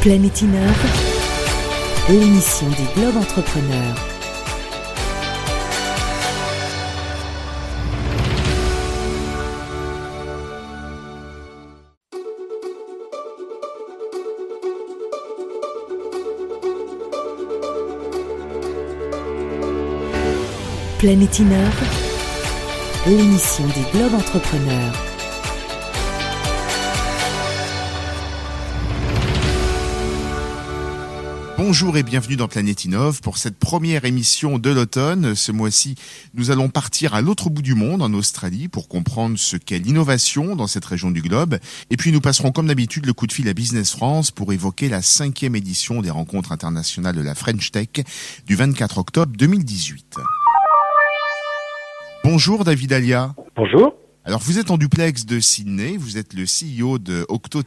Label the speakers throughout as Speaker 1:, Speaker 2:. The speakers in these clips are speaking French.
Speaker 1: Planète Innove, l'émission des Globes Entrepreneurs. Planète Innove, l'émission des Globes Entrepreneurs.
Speaker 2: Bonjour et bienvenue dans Planète Innove pour cette première émission de l'automne. Ce mois-ci, nous allons partir à l'autre bout du monde, en Australie, pour comprendre ce qu'est l'innovation dans cette région du globe. Et puis nous passerons comme d'habitude le coup de fil à Business France pour évoquer la cinquième édition des rencontres internationales de la French Tech du 24 octobre 2018. Bonjour David Alia.
Speaker 3: Bonjour.
Speaker 2: Alors vous êtes en duplex de Sydney, vous êtes le CEO de Octo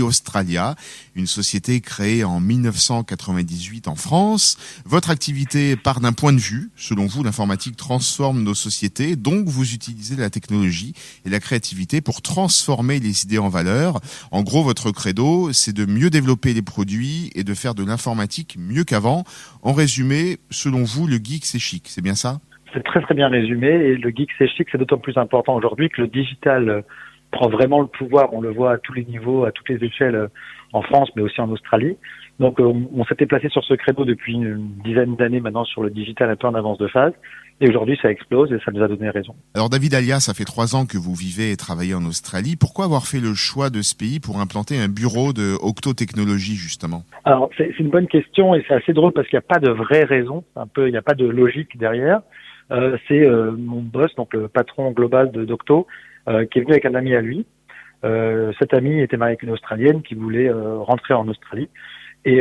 Speaker 2: Australia, une société créée en 1998 en France. Votre activité part d'un point de vue, selon vous l'informatique transforme nos sociétés, donc vous utilisez la technologie et la créativité pour transformer les idées en valeur. En gros, votre credo, c'est de mieux développer les produits et de faire de l'informatique mieux qu'avant. En résumé, selon vous, le geek c'est chic, c'est bien ça?
Speaker 3: C'est très très bien résumé et le geek c'est chic, c'est d'autant plus important aujourd'hui que le digital euh, prend vraiment le pouvoir. On le voit à tous les niveaux, à toutes les échelles euh, en France, mais aussi en Australie. Donc euh, on, s'était placé sur ce credo depuis une dizaine d'années maintenant sur le digital un peu en avance de phase. Et aujourd'hui, ça explose et ça nous a donné raison.
Speaker 2: Alors David Alia, ça fait trois ans que vous vivez et travaillez en Australie. Pourquoi avoir fait le choix de ce pays pour implanter un bureau de Octo Technologies justement?
Speaker 3: Alors c'est une bonne question et c'est assez drôle parce qu'il n'y a pas de vraie raison. Un peu, il n'y a pas de logique derrière. Euh, c'est euh, mon boss, donc le patron global de Docto, euh, qui est venu avec un ami à lui. cet ami était marié avec une Australienne qui voulait rentrer en Australie. Et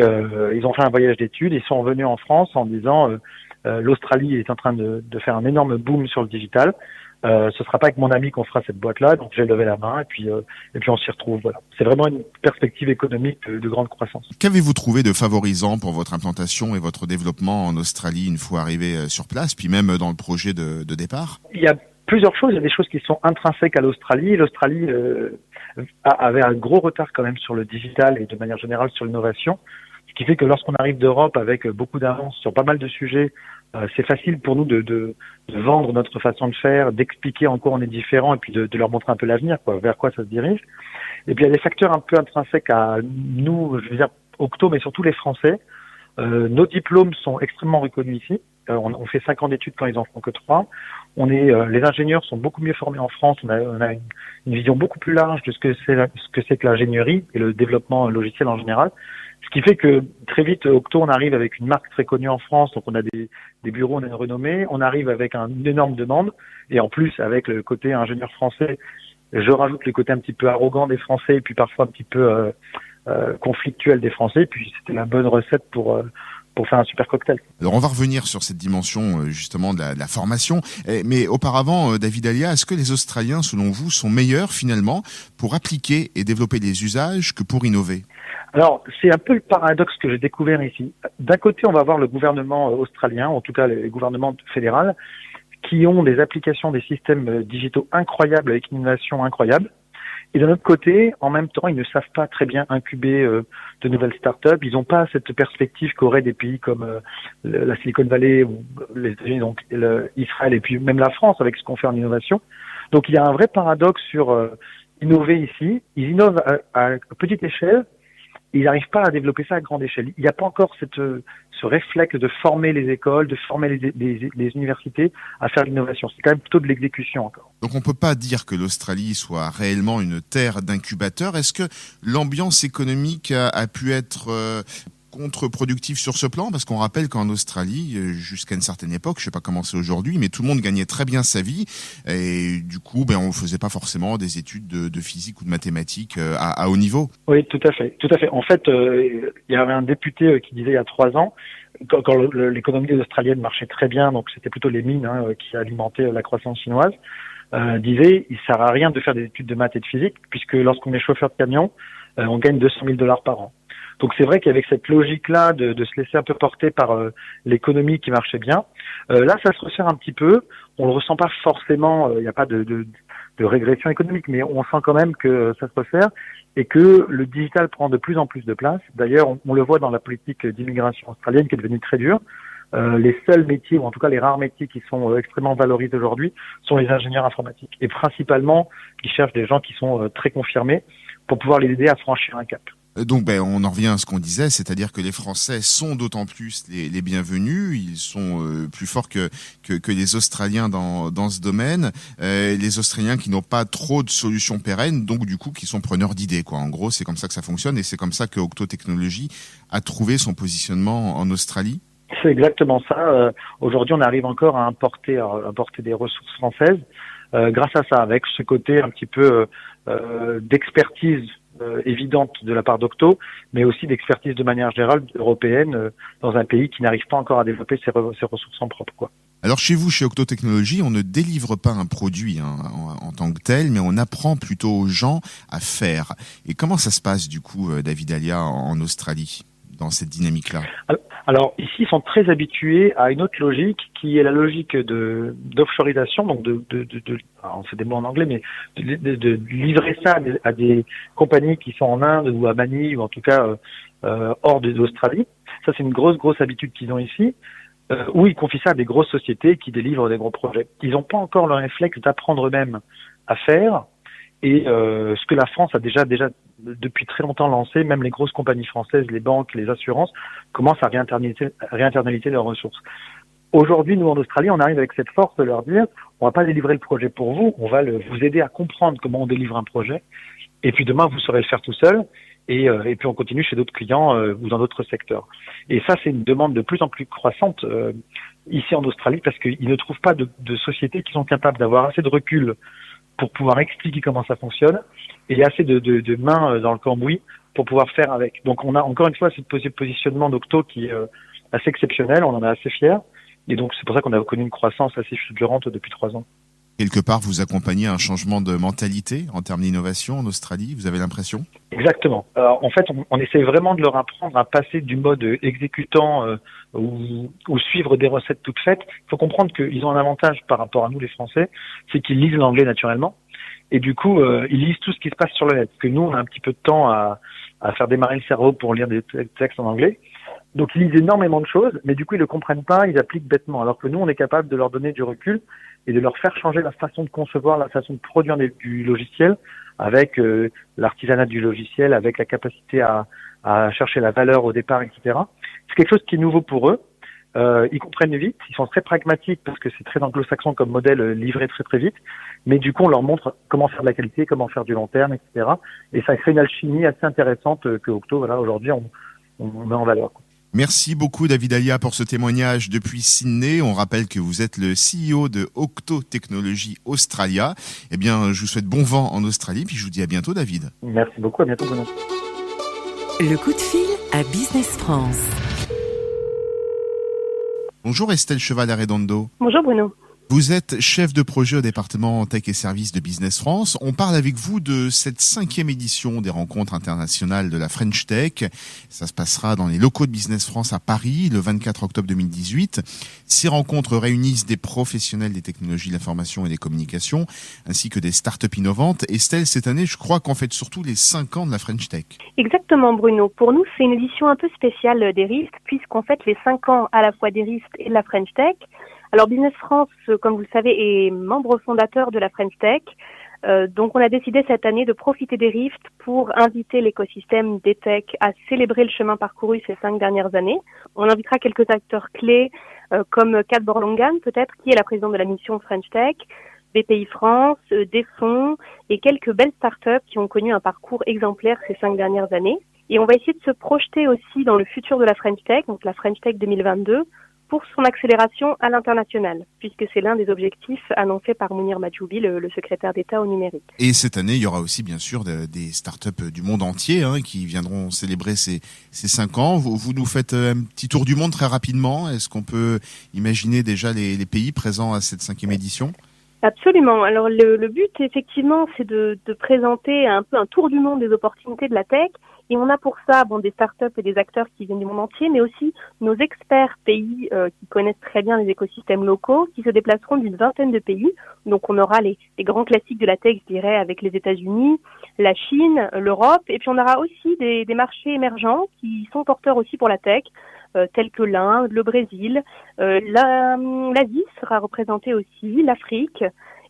Speaker 3: ils ont fait un voyage d'études. Ils sont revenus en France en disant l'Australie est en train de, de, faire un énorme boom sur le digital. Euh, ce sera pas avec mon ami qu'on fera cette boîte-là, donc j'ai levé la main et puis euh, et puis on s'y retrouve. Voilà, c'est vraiment une perspective économique de, grande croissance.
Speaker 2: Qu'avez-vous trouvé de favorisant pour votre implantation et votre développement en Australie une fois arrivé euh, sur place, puis même dans le projet de, de départ?
Speaker 3: Il y a plusieurs choses. Il y a des choses qui sont intrinsèques à l'Australie. L'Australie euh, avait un gros retard quand même sur le digital et de manière générale sur l'innovation. Ce qui fait que lorsqu'on arrive d'Europe avec beaucoup d'avance sur pas mal de sujets, c'est facile pour nous de, de, de, vendre notre façon de faire, d'expliquer en quoi on est différent et puis de, de leur montrer un peu l'avenir, quoi, vers quoi ça se dirige. Et puis il y a des facteurs un peu intrinsèques à nous, je veux dire Octo, mais surtout les Français. Euh, nos diplômes sont extrêmement reconnus ici. Euh, on, on, fait cinq ans d'études quand ils en font que trois. On est, euh, les ingénieurs sont beaucoup mieux formés en France. On a, on a une, une, vision beaucoup plus large de ce que c'est ce que c'est que l'ingénierie et le développement logiciel en général. Ce qui fait que très vite, Octo, on arrive avec une marque très connue en France, donc on a des, des bureaux, on a une renommée, on arrive avec un, une énorme demande, et en plus avec le côté ingénieur français, je rajoute le côté un petit peu arrogant des Français, et puis parfois un petit peu euh, euh, conflictuel des Français, puis c'était la bonne recette pour euh, pour faire un super cocktail.
Speaker 2: Alors on va revenir sur cette dimension euh, justement de la, de la formation, mais auparavant, euh, David Alia, est-ce que les Australiens, selon vous, sont meilleurs finalement pour appliquer et développer des usages que pour innover?
Speaker 3: Alors, c'est un peu le paradoxe que j'ai découvert ici. D'un côté, on va voir le gouvernement australien, en tout cas les gouvernements fédéraux, qui ont des applications des systèmes digitaux incroyables avec une innovation incroyable. Et d'un autre côté, en même temps, ils ne savent pas très bien incuber euh, de nouvelles startups. Ils n'ont pas cette perspective qu'auraient des pays comme euh, la Silicon Valley ou les États-Unis, donc Israël et puis même la France avec ce qu'on fait en innovation. Donc il y a un vrai paradoxe sur euh, innover ici. Ils innovent à, à petite échelle, ils n'arrivent pas à développer ça à grande échelle. Il n'y a pas encore cette, ce réflexe de former les écoles, de former les, les, les universités à faire l'innovation. C'est quand même plutôt de l'exécution encore.
Speaker 2: Donc on peut pas dire que l'Australie soit réellement une terre d'incubateurs. Est-ce que l'ambiance économique a, a pu être euh, contre-productif sur ce plan parce qu'on rappelle qu'en Australie, euh, jusqu'à une certaine époque, je sais pas comment c'est aujourd'hui, mais tout le monde gagnait très bien sa vie et du coup, ben on faisait pas forcément des études de, de physique ou de mathématiques euh, à, à, haut niveau.
Speaker 3: Oui, tout à fait, tout à fait. En fait, euh, il y avait un député qui disait il y a trois ans, quand, quand l'économie australienne marchait très bien, donc c'était plutôt les mines hein, qui alimentaient la croissance chinoise. Euh, disait il sert à rien de faire des études de maths et de physique puisque lorsqu'on est chauffeur de camion, on gagne 200 000 dollars par an. Donc c'est vrai qu'avec cette logique-là de, de, se laisser un peu porter par euh, l'économie qui marchait bien, euh, là ça se resserre un petit peu. On le ressent pas forcément. Il n'y a pas de, de, de régression économique, mais on sent quand même que ça se resserre et que le digital prend de plus en plus de place. D'ailleurs, on, le voit dans la politique d'immigration australienne qui est devenue très dure. Euh, les seuls métiers, ou en tout cas les rares métiers qui sont euh, extrêmement valorisés aujourd'hui, sont les ingénieurs informatiques. Et principalement, ils cherchent des gens qui sont euh, très confirmés pour pouvoir les aider à franchir un cap.
Speaker 2: Donc, ben, on en revient à ce qu'on disait, c'est-à-dire que les Français sont d'autant plus les, bienvenus. Ils sont euh, plus forts que, les Australiens dans, ce domaine. Euh, les Australiens qui n'ont pas trop de solutions pérennes, donc du coup qui sont preneurs d'idées. Quoi. En gros, c'est comme ça que ça fonctionne et c'est comme ça que Octo Technologies a trouvé son positionnement en Australie.
Speaker 3: C'est exactement ça. Euh, aujourd'hui, on arrive encore à importer, à importer des ressources françaises euh, grâce à ça, avec ce côté un petit peu euh, d'expertise euh, évidente de la part d'Octo, mais aussi d'expertise de manière générale européenne euh, dans un pays qui n'arrive pas encore à développer ses, ses, ressources en propre. Quoi.
Speaker 2: Alors chez vous, chez Octo Technologies, on ne délivre pas un produit hein, en, en, tant que tel, mais on apprend plutôt aux gens à faire. Et comment ça se passe du coup, euh, David Alia, en Australie, dans cette dynamique-là?
Speaker 3: Alors ici, ils sont très habitués à une autre logique qui est la logique de d'offshoreisation, donc de, de, de, de on fait des mots en anglais, mais de, de, de livrer ça à des, à des, compagnies qui sont en Inde ou à Manille ou en tout cas euh, euh hors d'Australie. Ça, c'est une grosse grosse habitude qu'ils ont ici. Euh, où ils confient ça à des grosses sociétés qui délivrent des gros projets. Ils n'ont pas encore le réflexe d'apprendre eux-mêmes à faire et euh, ce que la France a déjà déjà depuis très longtemps lancé, même les grosses compagnies françaises, les banques, les assurances, commencent à réinternaliser, leurs ressources. Aujourd'hui, nous en Australie, on arrive avec cette force de leur dire, on va pas délivrer le projet pour vous, on va vous aider à comprendre comment on délivre un projet, et puis demain vous saurez le faire tout seul, et, euh, puis on continue chez d'autres clients euh, ou dans d'autres secteurs. Et ça, c'est une demande de plus en plus croissante euh, ici en Australie parce qu'ils ne trouvent pas de sociétés qui sont capables d'avoir assez de recul pour pouvoir expliquer comment ça fonctionne et il y a assez de, mains euh, dans le cambouis pour pouvoir faire avec. Donc on a encore une fois ce positionnement d'Octo qui est euh, assez exceptionnel, on en est assez fiers et donc c'est pour ça qu'on a connu une croissance assez fulgurante depuis trois ans.
Speaker 2: Quelque part, vous accompagnez un changement de mentalité en termes d'innovation en Australie, vous avez l'impression?
Speaker 3: Exactement. Alors, en fait, on, on, essaie vraiment de leur apprendre à passer du mode exécutant euh, ou, ou, suivre des recettes toutes faites. Il faut comprendre qu'ils ont un avantage par rapport à nous, les Français, c'est qu'ils lisent l'anglais naturellement. Et du coup, euh, ils lisent tout ce qui se passe sur le net. Parce que nous, on a un petit peu de temps à, à faire démarrer le cerveau pour lire des textes en anglais. Donc ils lisent énormément de choses, mais du coup ils le comprennent pas, ils appliquent bêtement. Alors que nous, on est capable de leur donner du recul et de leur faire changer la façon de concevoir, la façon de produire du logiciel, avec euh, l'artisanat du logiciel, avec la capacité à, à, chercher la valeur au départ, etc. C'est quelque chose qui est nouveau pour eux. Euh, ils comprennent vite, ils sont très pragmatiques parce que c'est très anglo-saxon comme modèle euh, livré très très vite. Mais du coup, on leur montre comment faire de la qualité, comment faire du long terme, etc. Et ça crée une alchimie assez intéressante euh, que Octo, voilà, aujourd'hui, on, on met en valeur.
Speaker 2: Merci beaucoup David Alia pour ce témoignage depuis Sydney. On rappelle que vous êtes le CEO de Octo Technologies Australia. Eh bien, je vous souhaite bon vent en Australie, puis je vous dis à bientôt David.
Speaker 3: Merci beaucoup, à bientôt Bruno.
Speaker 1: Le coup de fil à Business France.
Speaker 2: Bonjour Estelle Cheval-Arredondo.
Speaker 4: Bonjour Bruno.
Speaker 2: Vous êtes chef de projet au département Tech et Services de Business France. On parle avec vous de cette cinquième édition des rencontres internationales de la French Tech. Ça se passera dans les locaux de Business France à Paris le 24 octobre 2018. Ces rencontres réunissent des professionnels des technologies de l'information et des communications, ainsi que des startups innovantes. Estelle, cette année, je crois qu'on fête surtout les cinq ans de la French Tech.
Speaker 4: Exactement, Bruno. Pour nous, c'est une édition un peu spéciale des RIFT, puisqu'on fête les cinq ans à la fois des RIFT et de la French Tech. Alors Business France, comme vous le savez, est membre fondateur de la French Tech. Euh, donc on a décidé cette année de profiter des RIFT pour inviter l'écosystème des tech à célébrer le chemin parcouru ces cinq dernières années. On invitera quelques acteurs clés euh, comme Kat Borlongan peut-être, qui est la présidente de la mission French Tech, BPI France, euh, des et quelques belles startups qui ont connu un parcours exemplaire ces cinq dernières années. Et on va essayer de se projeter aussi dans le futur de la French Tech, donc la French Tech 2022, pour son accélération à l'international, puisque c'est l'un des objectifs annoncés par Mounir Majoubi, le, le secrétaire d'État au numérique.
Speaker 2: Et cette année, il y aura aussi bien sûr de, des startups du monde entier hein, qui viendront célébrer ces, ces cinq ans. Vous, vous, nous faites un petit tour du monde très rapidement. Est-ce qu'on peut imaginer déjà les, les, pays présents à cette cinquième édition?
Speaker 4: Absolument. Alors le, le but, effectivement, c'est de, de présenter un peu un tour du monde des opportunités de la tech Et on a pour ça bon, des startups et des acteurs qui viennent du monde entier, mais aussi nos experts pays euh, qui connaissent très bien les écosystèmes locaux, qui se déplaceront d'une vingtaine de pays. Donc on aura les, les grands classiques de la tech, je dirais, avec les États-Unis, la Chine, l'Europe, et puis on aura aussi des, des marchés émergents qui sont porteurs aussi pour la tech. Euh, tels que l'Inde, le Brésil. Euh, L'Asie sera représentée aussi, l'Afrique.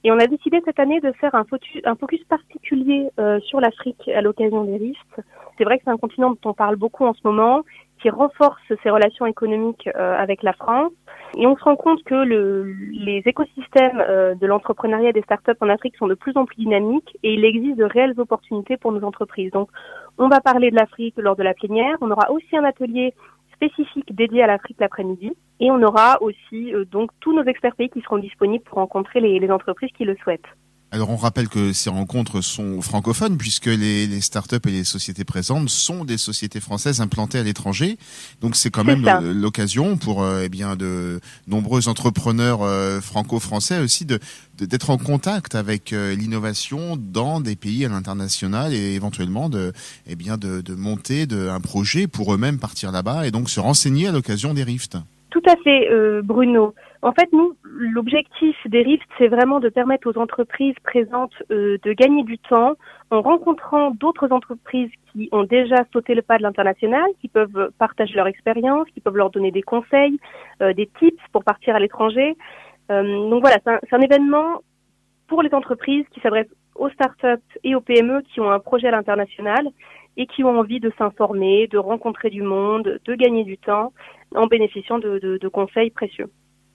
Speaker 4: Et on a décidé cette année de faire un focus, un focus particulier euh, sur l'Afrique à l'occasion des RIFT. C'est vrai que c'est un continent dont on parle beaucoup en ce moment, qui renforce ses relations économiques euh, avec la France. Et on se rend compte que le, les écosystèmes euh, de l'entrepreneuriat des startups en Afrique sont de plus en plus dynamiques et il existe de réelles opportunités pour nos entreprises. Donc, on va parler de l'Afrique lors de la plénière. On aura aussi un atelier spécifique dédié à l'Afrique l'après-midi. Et on aura aussi euh, donc tous nos experts pays qui seront disponibles pour rencontrer les, les entreprises qui le souhaitent.
Speaker 2: Alors on rappelle que ces rencontres sont francophones puisque les, les startups et les sociétés présentes sont des sociétés françaises implantées à l'étranger. Donc c'est quand même l'occasion pour euh, eh bien de nombreux entrepreneurs euh, franco-français aussi de d'être en contact avec euh, l'innovation dans des pays à l'international et éventuellement de eh bien de, de monter de, un projet pour eux-mêmes partir là-bas et donc se renseigner à l'occasion des rifts.
Speaker 4: Tout à fait, Bruno. En fait, nous, l'objectif des RIFT, c'est vraiment de permettre aux entreprises présentes euh, de gagner du temps en rencontrant d'autres entreprises qui ont déjà sauté le pas de l'international, qui peuvent partager leur expérience, qui peuvent leur donner des conseils, euh, des tips pour partir à l'étranger. Euh, donc voilà, c'est un, un, événement pour les entreprises qui s'adresse aux startups et aux PME qui ont un projet à l'international et qui ont envie de s'informer, de rencontrer du monde, de gagner du temps en bénéficiant de, de, de conseils précieux.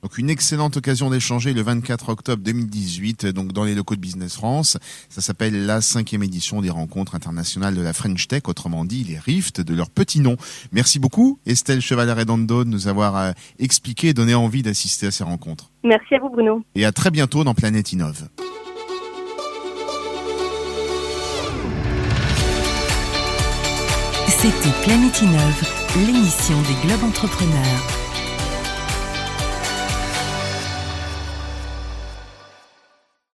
Speaker 2: Donc une excellente occasion d'échanger le 24 octobre 2018 donc dans les locaux de Business France. Ça s'appelle la cinquième édition des rencontres internationales de la French Tech, autrement dit les RIFT de leur petit nom. Merci beaucoup Estelle Chevalier-Redondo de nous avoir euh, expliqué et donné envie d'assister à ces rencontres.
Speaker 4: Merci à vous Bruno.
Speaker 2: Et à très bientôt dans Planète Innove.
Speaker 1: C'était Planète l'émission des Globes Entrepreneurs.